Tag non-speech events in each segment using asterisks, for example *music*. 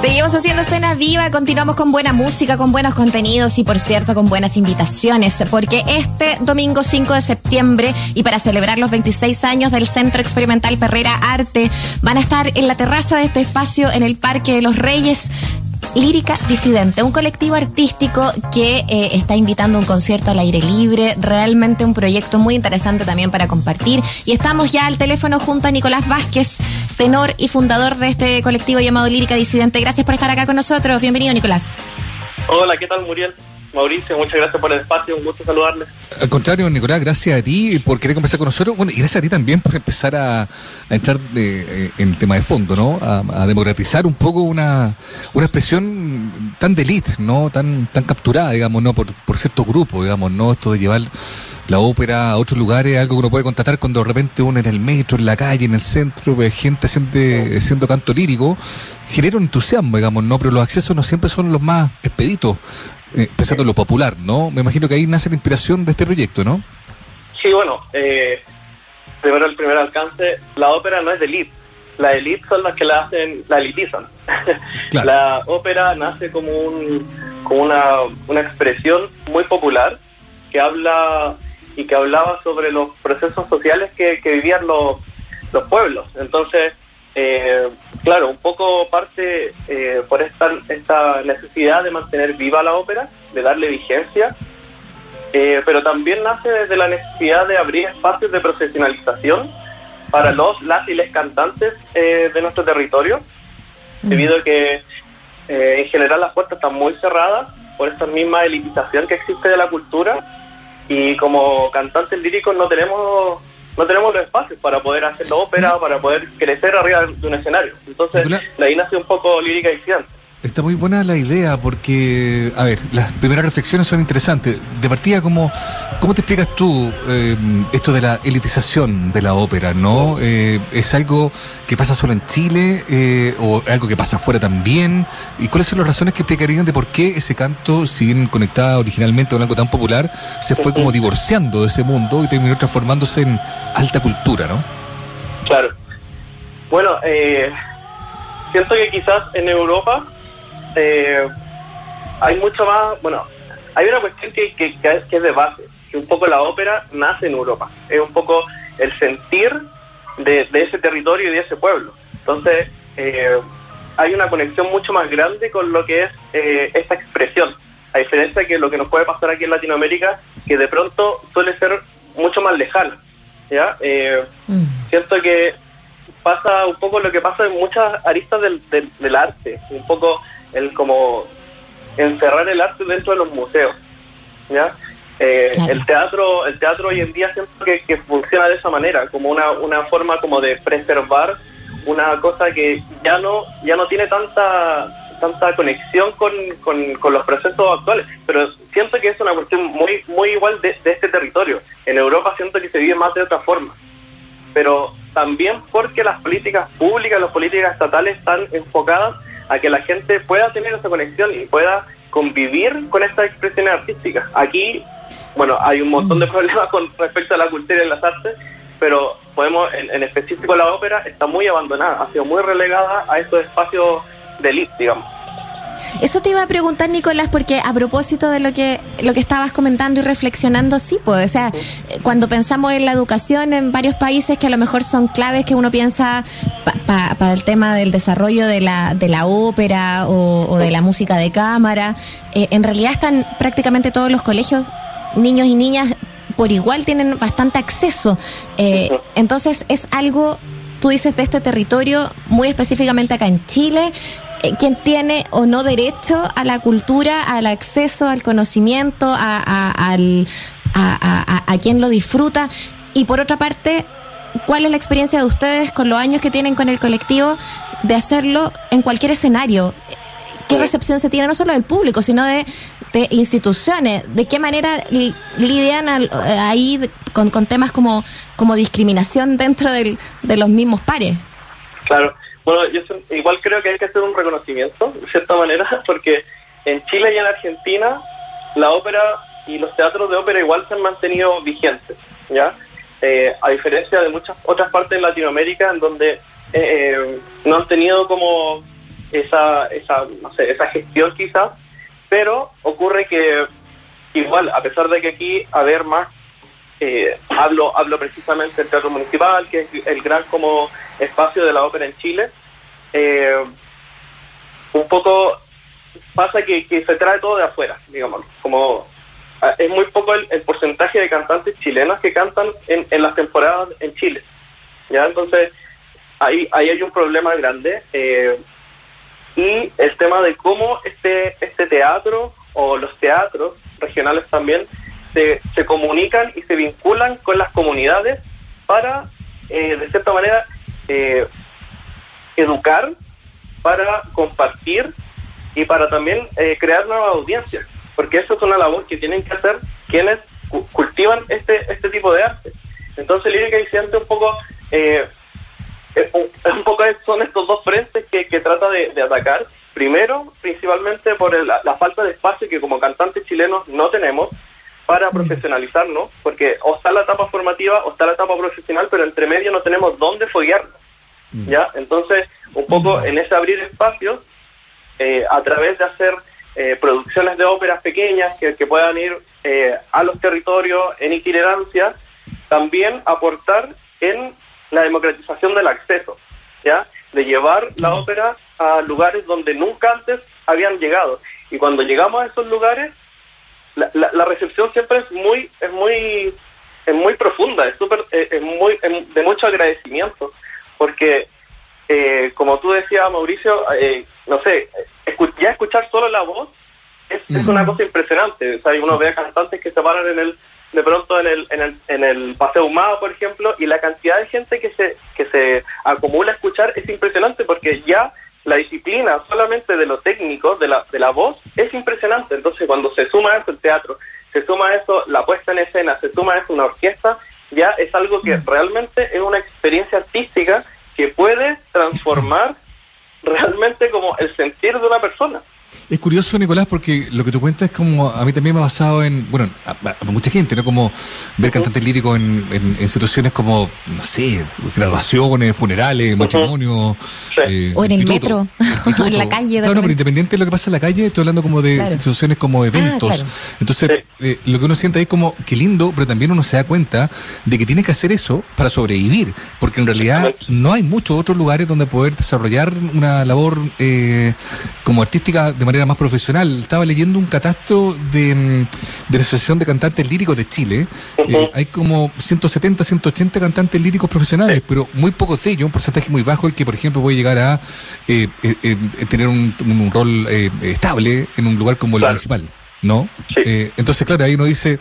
Seguimos haciendo escena viva, continuamos con buena música, con buenos contenidos y por cierto con buenas invitaciones, porque este domingo 5 de septiembre y para celebrar los 26 años del Centro Experimental Perrera Arte, van a estar en la terraza de este espacio en el Parque de los Reyes Lírica Disidente, un colectivo artístico que eh, está invitando un concierto al aire libre, realmente un proyecto muy interesante también para compartir. Y estamos ya al teléfono junto a Nicolás Vázquez, tenor y fundador de este colectivo llamado Lírica Disidente. Gracias por estar acá con nosotros. Bienvenido, Nicolás. Hola, ¿qué tal, Muriel? Mauricio, muchas gracias por el espacio, un gusto saludarles. Al contrario, Nicolás, gracias a ti por querer conversar con nosotros. Bueno, y gracias a ti también por empezar a, entrar eh, en tema de fondo, ¿no? A, democratizar un poco una, una expresión tan de elite, ¿no? Tan, tan capturada, digamos, ¿no? Por, por ciertos grupos, digamos, ¿no? Esto de llevar la ópera a otros lugares, algo que uno puede contratar cuando de repente uno en el metro, en la calle, en el centro, ve gente haciendo, canto lírico, genera un entusiasmo, digamos, ¿no? Pero los accesos no siempre son los más expeditos eh, pensando en lo popular, ¿no? Me imagino que ahí nace la inspiración de este proyecto, ¿no? Sí, bueno, eh, primero el primer alcance, la ópera no es de elite, la elite son las que la hacen, la elitizan. *laughs* la ópera nace como, un, como una, una expresión muy popular que habla y que hablaba sobre los procesos sociales que, que vivían los, los pueblos. Entonces, eh, claro, un poco parte eh, por esta, esta necesidad de mantener viva la ópera, de darle vigencia, eh, pero también nace desde la necesidad de abrir espacios de profesionalización para los, las y les cantantes de nuestro territorio, mm. debido a que en general las puertas están muy cerradas por esta misma elitización que existe de la cultura y como cantantes líricos no tenemos no tenemos los espacios para poder hacer la ópera, para poder crecer arriba de un escenario. Entonces, la ahí nace un poco lírica y gigante. Está muy buena la idea porque, a ver, las primeras reflexiones son interesantes. De partida, ¿cómo, cómo te explicas tú eh, esto de la elitización de la ópera? ¿no? Eh, ¿Es algo que pasa solo en Chile eh, o algo que pasa afuera también? ¿Y cuáles son las razones que explicarían de por qué ese canto, si bien conectado originalmente con algo tan popular, se fue como divorciando de ese mundo y terminó transformándose en alta cultura, ¿no? Claro. Bueno, siento que quizás en Europa eh, hay mucho más, bueno, hay una cuestión que, que, es de base, que un poco la ópera nace en Europa, es un poco el sentir de, ese territorio y de ese pueblo. Entonces, eh, hay una conexión mucho más grande con lo que es eh, esta expresión, a diferencia de que lo que nos puede pasar aquí en Latinoamérica, que de pronto suele ser mucho más lejano. ¿ya? Eh, mm. Siento que pasa un poco lo que pasa en muchas aristas del, del arte, un poco el como encerrar el arte dentro de los museos. ¿ya? Eh, el teatro el teatro hoy en día siento que, que, funciona de esa manera, como una, una forma como de preservar una cosa que ya no ya no tiene tanta tanta conexión con, con, los procesos actuales, pero siento que es una cuestión muy muy igual de, de este territorio. En Europa siento que se vive más de otra forma, pero también porque las políticas públicas, las políticas estatales están enfocadas a que la gente pueda tener esa conexión y pueda convivir con estas expresiones artísticas. Aquí, bueno, hay un montón de mm. problemas con respecto a la cultura y las artes, pero podemos, en, específico la ópera, está muy abandonada, ha sido muy relegada a estos espacios de elite, digamos. Eso te iba a preguntar, Nicolás, porque a propósito de lo que, lo que estabas comentando y reflexionando, sí, pues, o sea, cuando pensamos en la educación en varios países que a lo mejor son claves que uno piensa para el tema del desarrollo de la, de la ópera o, de la música de cámara, eh, en realidad están prácticamente todos los colegios, niños y niñas por igual tienen bastante acceso. Eh, entonces es algo tú dices de este territorio, muy específicamente acá en Chile, quien tiene o no derecho a la cultura, al acceso al conocimiento, a, a, a, quien lo disfruta. Y por otra parte, ¿cuál es la experiencia de ustedes con los años que tienen con el colectivo de hacerlo en cualquier escenario? ¿Qué recepción se tiene no solo del público, sino de, instituciones? ¿De qué manera lidian ahí con, con, temas como, como discriminación dentro del, de los mismos pares? Claro. Bueno, yo igual creo que hay que hacer un reconocimiento, de cierta manera, *laughs* porque en Chile y en Argentina la ópera y los teatros de ópera igual se han mantenido vigentes, ¿ya? Eh, a diferencia de muchas otras partes de Latinoamérica en donde eh, no han tenido como esa, esa, no sé, esa gestión quizás, pero ocurre que igual, a pesar de que aquí haber más, eh, hablo, hablo precisamente del Teatro Municipal, que es el gran como espacio de la ópera en Chile, eh, un poco pasa que, se trae todo de afuera, digamos, como ah, es muy poco el, porcentaje de cantantes chilenos que cantan en, en las temporadas en Chile. ¿ya? Entonces, ahí, ahí hay un problema grande. Eh, y el tema de cómo este, este teatro o los teatros regionales también se, se comunican y se vinculan con las comunidades para, eh, de cierta manera, eh, educar, para compartir y para también crear nuevas audiencias, porque eso es una labor que tienen que hacer quienes cultivan este este tipo de arte. Entonces, Lírica y siente un poco eh, un, poco son estos dos frentes que, trata de, atacar. Primero, principalmente por la, falta de espacio que como cantantes chilenos no tenemos para profesionalizarnos, porque o está la etapa formativa o está la etapa profesional, pero entre medio no tenemos dónde foguearnos. ¿ya? Entonces, un poco en ese abrir espacios, eh, a través de hacer eh, producciones de óperas pequeñas que, que puedan ir eh, a los territorios en itinerancia, también aportar en la democratización del acceso, ¿ya? De llevar la ópera a lugares donde nunca antes habían llegado. Y cuando llegamos a esos lugares, la, la, recepción siempre es muy, es muy, es muy profunda, es súper, eh, es muy, de mucho agradecimiento, porque eh, como tú decías, Mauricio, eh, no sé, ya escuchar solo la voz es, es una cosa impresionante. O sea, uno ve a cantantes que se paran en el de pronto en el, en el, en el Paseo Humado, por ejemplo, y la cantidad de gente que se, que se acumula a escuchar es impresionante porque ya la disciplina solamente de lo técnico, de la, de la voz, es impresionante. Entonces, cuando se suma eso el teatro, se suma a eso la puesta en escena, se suma a eso una orquesta, ya es algo que mm. realmente es una experiencia artística que puede transformar *laughs* realmente como el sentir de una persona. Es curioso, Nicolás, porque lo que tú cuentas es como, a mí también me ha basado en, bueno, a, mucha gente, ¿no? Como ver cantantes líricos en, en, situaciones como, no sé, graduaciones, funerales, matrimonios. Eh, o en el metro, o *laughs* en la calle. Claro, no, pero independiente de lo que pasa en la calle, estoy hablando como de situaciones como ah, eventos. Entonces, eh, lo que uno siente ahí es como, qué lindo, pero también uno se da cuenta de que tiene que hacer eso para sobrevivir, porque en realidad no hay muchos otros lugares donde poder desarrollar una labor eh, como artística de manera más profesional. Estaba leyendo un catastro de, mm, de la Asociación de Cantantes Líricos de Chile. Eh, hay como 170, 180 cantantes líricos profesionales, pero muy pocos de ellos, un porcentaje muy bajo, el que, por ejemplo, puede llegar a eh, eh, tener un, rol estable en un lugar como el municipal. ¿No? entonces, claro, ahí uno dice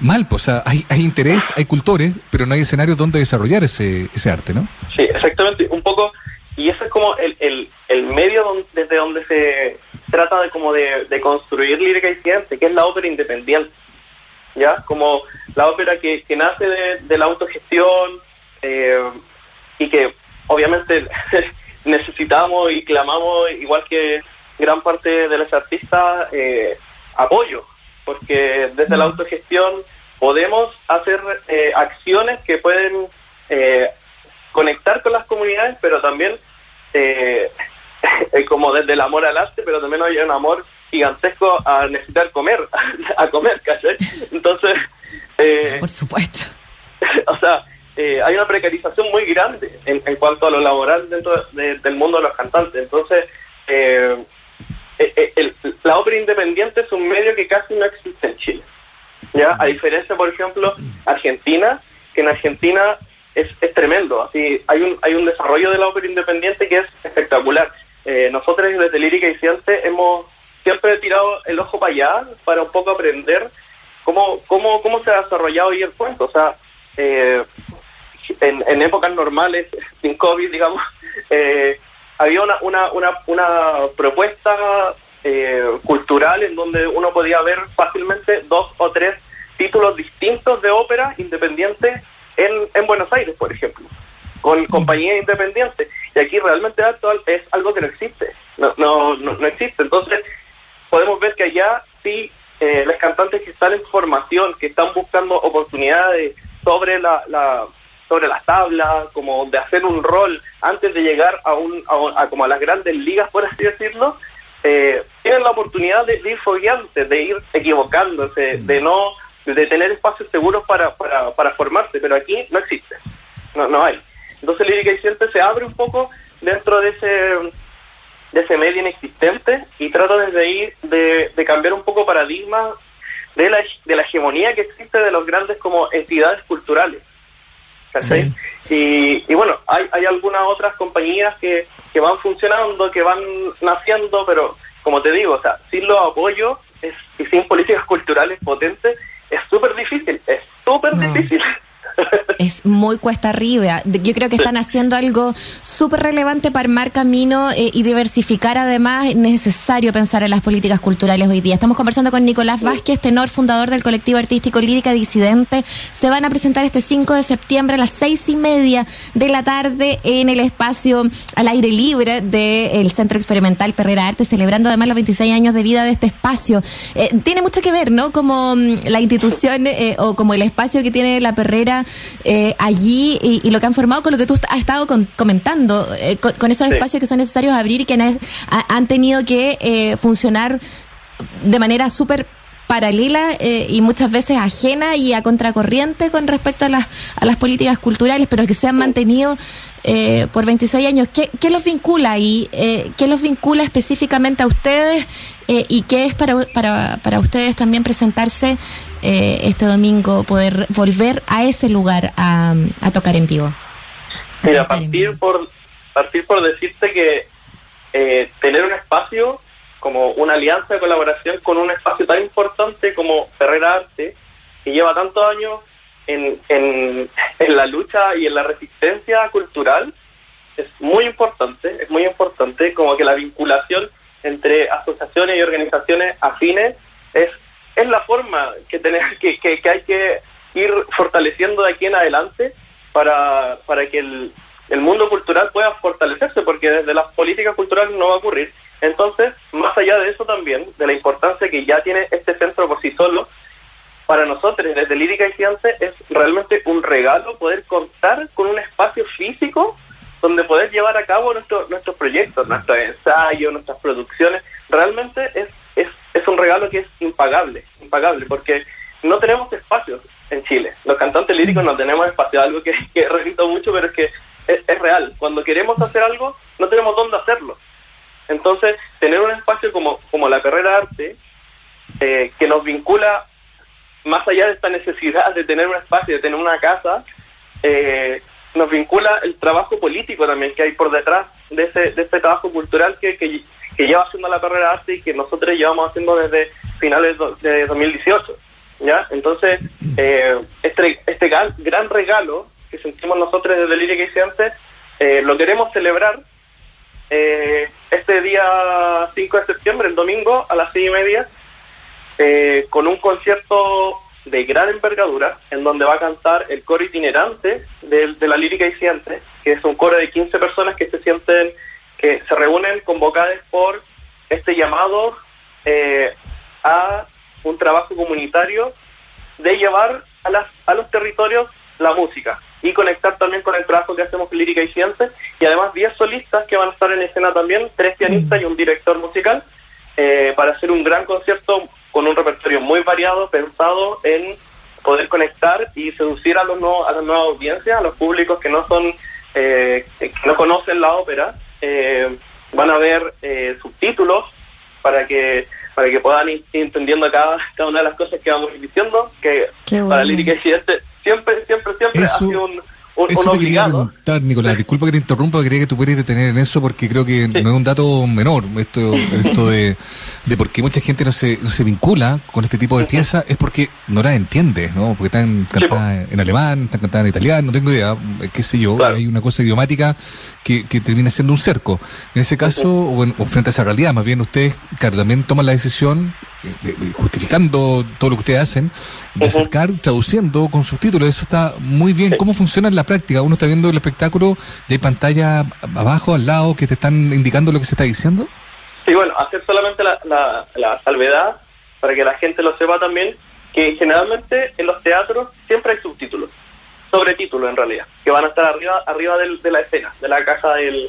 mal, pues, hay, hay interés, hay cultores, pero no hay escenarios donde desarrollar ese, ese arte, ¿no? Sí, exactamente. Un poco y ese es como el, el, el medio desde donde se trata de como de, construir lírica y ciencia, que es la ópera independiente, ¿ya? Como la ópera que, que nace de, la autogestión eh, y que obviamente *laughs* necesitamos y clamamos, igual que gran parte de los artistas, eh, apoyo, porque desde la mm. autogestión podemos hacer eh, acciones que pueden conectar con las comunidades, pero también eh, como desde el amor al arte, pero también hay un amor gigantesco a necesitar comer, *laughs* a comer, ¿cachai? Entonces... Eh, Por supuesto. *laughs* O sea, eh, hay una precarización muy grande en, cuanto a lo laboral dentro del mundo de los cantantes. Entonces, eh, eh la ópera independiente es un medio que casi no existe en Chile. ¿ya? A diferencia, por ejemplo, Argentina, que en Argentina es, es tremendo. Así hay un hay un desarrollo de la ópera independiente que es espectacular. Eh, nosotros desde Lírica y Ciente hemos siempre tirado el ojo para allá para un poco aprender cómo cómo cómo se ha desarrollado ahí el cuento. O sea, eh, en, en, épocas normales, *laughs* sin COVID, digamos, *laughs* eh, había una, una, una, una propuesta cultural en donde uno podía ver fácilmente dos o tres títulos distintos de ópera independientes en, Buenos Aires, por ejemplo, con compañías independientes. Y aquí realmente actual es algo que no existe, no, no, no, existe. Entonces, podemos ver que allá sí, eh, los cantantes que están en formación, que están buscando oportunidades sobre la, la, sobre las tablas, como de hacer un rol antes de llegar a, un, a, como a las grandes ligas, por así decirlo, eh, tienen la oportunidad de, ir fogueantes, de ir equivocándose, de no de tener espacios seguros para, para, para formarse, pero aquí no existe, no, no hay. Entonces Lírica y Ciente se abre un poco dentro de ese de ese medio inexistente y trata desde ahí de, de cambiar un poco paradigma de la, de la hegemonía que existe de los grandes como entidades culturales. Y, y, bueno, hay, hay algunas otras compañías que, que van funcionando, que van naciendo, pero como te digo, o sea, sin los apoyos y sin políticas culturales potentes, es súper difícil, es súper difícil. Es muy cuesta arriba. Yo creo que están haciendo algo súper relevante para armar camino eh, y diversificar. Además, es necesario pensar en las políticas culturales hoy día. Estamos conversando con Nicolás Vázquez, tenor fundador del colectivo artístico Lírica Disidente. Se van a presentar este 5 de septiembre a las seis y media de la tarde en el espacio al aire libre del Centro Experimental Perrera Arte, celebrando además los 26 años de vida de este espacio. Eh, tiene mucho que ver, ¿no? Como mm, la institución eh, o como el espacio que tiene la Perrera eh, allí y, lo que han formado con lo que tú has estado comentando, eh, con, esos espacios que son necesarios abrir y que han, tenido que eh, funcionar de manera súper paralela y muchas veces ajena y a contracorriente con respecto a las, a las políticas culturales, pero que se han mantenido por 26 años. ¿Qué, qué los vincula y qué los vincula específicamente a ustedes y qué es para, para, para ustedes también presentarse eh, este domingo poder volver a ese lugar a, tocar en vivo? Mira, partir por, partir por decirte que eh, tener un espacio como una alianza de colaboración con un espacio tan importante como Ferrera Arte, que lleva tantos años en, en, en la lucha y en la resistencia cultural, es muy importante, es muy importante, como que la vinculación entre asociaciones y organizaciones afines es es la forma que, tener, que, que, hay que ir fortaleciendo de aquí en adelante para, para que el, el mundo cultural pueda fortalecerse, porque desde las políticas culturales no va a ocurrir. Entonces, más allá de eso también, de la importancia que ya tiene este centro por sí solo, para nosotros desde Lírica y Cience es realmente un regalo poder contar con un espacio físico donde poder llevar a cabo nuestro, nuestros proyectos, nuestros ensayos, nuestras producciones. Realmente es es un regalo que es impagable, impagable, porque no tenemos espacios en Chile. Los cantantes líricos no tenemos espacio, algo que, *laughs* que repito mucho, pero es que es, real. Cuando queremos hacer algo, no tenemos dónde hacerlo. Entonces, tener un espacio como, como la carrera arte, eh, que nos vincula más allá de esta necesidad de tener un espacio, de tener una casa, eh, nos vincula el trabajo político también que hay por detrás de ese, de este trabajo cultural que, que, que lleva haciendo la carrera de arte y que nosotros llevamos haciendo desde finales de 2018. ¿ya? Entonces, eh, este, este gran, regalo que sentimos nosotros desde Lírica y antes, eh, lo queremos celebrar eh, este día 5 de septiembre, el domingo, a las 6 y media, eh, con un concierto de gran envergadura, en donde va a cantar el coro itinerante de, de la lírica y que es un coro de 15 personas que se sienten que se reúnen convocadas por este llamado eh, a un trabajo comunitario de llevar a, las, a los territorios la música y conectar también con el trabajo que hacemos Lírica y Ciencias y además 10 solistas que van a estar en escena también, tres pianistas y un director musical eh, para hacer un gran concierto con un repertorio muy variado pensado en poder conectar y seducir a, los a las nuevas audiencias, a los públicos que no son eh, que no conocen la ópera eh, van a ver eh, subtítulos para que para que puedan ir entendiendo cada, cada una de las cosas que vamos diciendo, que para Lírica y siempre, siempre, siempre ha sido un, eso te quería preguntar, Nicolás. Disculpa que te interrumpa, quería que tú pudieras detener en eso porque creo que no es un dato menor esto, esto de, de por qué mucha gente no se, no se vincula con este tipo de piezas, es porque no la entiende, ¿no? Porque están cantadas en alemán, están cantadas en italiano, no tengo idea, qué sé yo, hay una cosa idiomática que, que termina siendo un cerco. En ese caso, o, frente a esa realidad, más bien ustedes, claro, también toman la decisión justificando todo lo que ustedes hacen, de acercar, traduciendo con subtítulos. Eso está muy bien. ¿Cómo funciona en la práctica? Uno está viendo el espectáculo y hay pantalla abajo, al lado, que te están indicando lo que se está diciendo. Sí, bueno, hacer solamente la, la, salvedad para que la gente lo sepa también, que generalmente en los teatros siempre hay subtítulos. sobretítulos en realidad, que van a estar arriba arriba del, de la escena, de la caja del,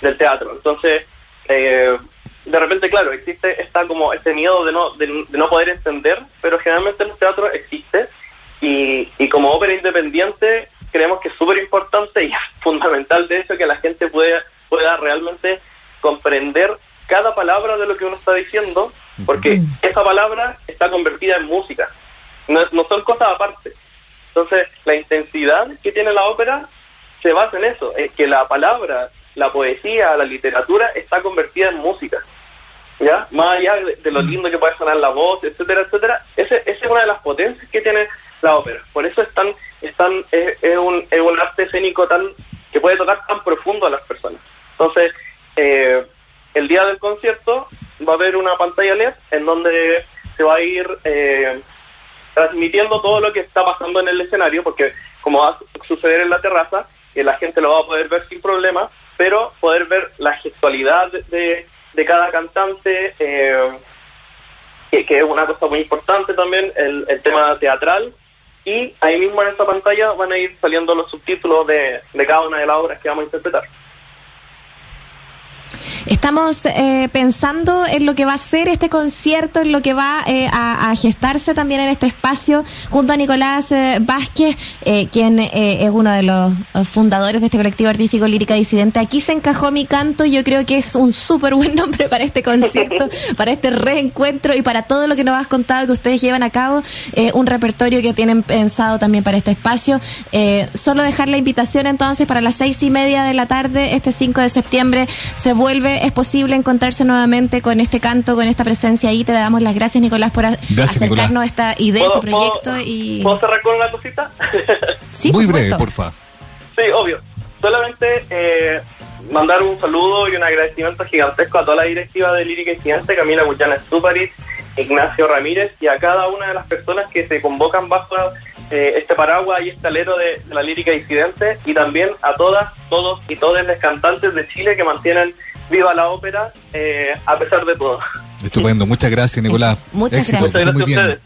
del teatro. Entonces, eh, de repente, claro, existe está como este miedo de no, de, no poder entender, pero generalmente en los teatros existe. Y, y como ópera independiente creemos que es súper importante y es *laughs* fundamental de hecho que la gente pueda, pueda realmente comprender cada palabra de lo que uno está diciendo, porque esa palabra está convertida en música, no, no son cosas aparte. Entonces, la intensidad que tiene la ópera se basa en eso, es que la palabra, la poesía, la literatura está convertida en música. ¿Ya? Más allá de, lo lindo que puede sonar la voz, etcétera, etcétera, ese, esa es una de las potencias que tiene la ópera. Por eso es tan, es, tan, es, es un, es un arte escénico tan que puede tocar tan profundo a las personas. Entonces, eh, el día del concierto va a haber una pantalla LED en donde se va a ir eh, transmitiendo todo lo que está pasando en el escenario, porque como va a suceder en la terraza, eh, la gente lo va a poder ver sin problema, pero poder ver la gestualidad de, de cada cantante, eh, que, que, es una cosa muy importante también, el, el, tema teatral, y ahí mismo en esta pantalla van a ir saliendo los subtítulos de, de cada una de las obras que vamos a interpretar. Estamos eh, pensando en lo que va a ser este concierto, en lo que va eh, a, a, gestarse también en este espacio, junto a Nicolás eh, Vázquez, eh, quien eh, es uno de los fundadores de este colectivo artístico Lírica Disidente. Aquí se encajó mi canto, yo creo que es un súper buen nombre para este concierto, *laughs* para este reencuentro y para todo lo que nos has contado que ustedes llevan a cabo, eh, un repertorio que tienen pensado también para este espacio. solo dejar la invitación entonces para las seis y media de la tarde, este 5 de septiembre, se vuelve es posible encontrarse nuevamente con este canto, con esta presencia ahí. Te damos las gracias, Nicolás, por gracias, acercarnos Nicolás. a esta idea, este proyecto. ¿puedo, y... ¿Puedo cerrar con una cosita? *laughs* sí, Muy por breve, porfa. Sí, obvio. Solamente eh, mandar un saludo y un agradecimiento gigantesco a toda la directiva de Lírica Incidente, Camila Guyana Stuparit, Ignacio Ramírez y a cada una de las personas que se convocan bajo eh, este paraguas y este alero de, de, la lírica disidente y también a todas, todos y todas las cantantes de Chile que mantienen viva la ópera eh, a pesar de todo. Estupendo, muchas gracias Nicolás. Muchas Éxito, gracias. Muchas gracias muy a bien. ustedes.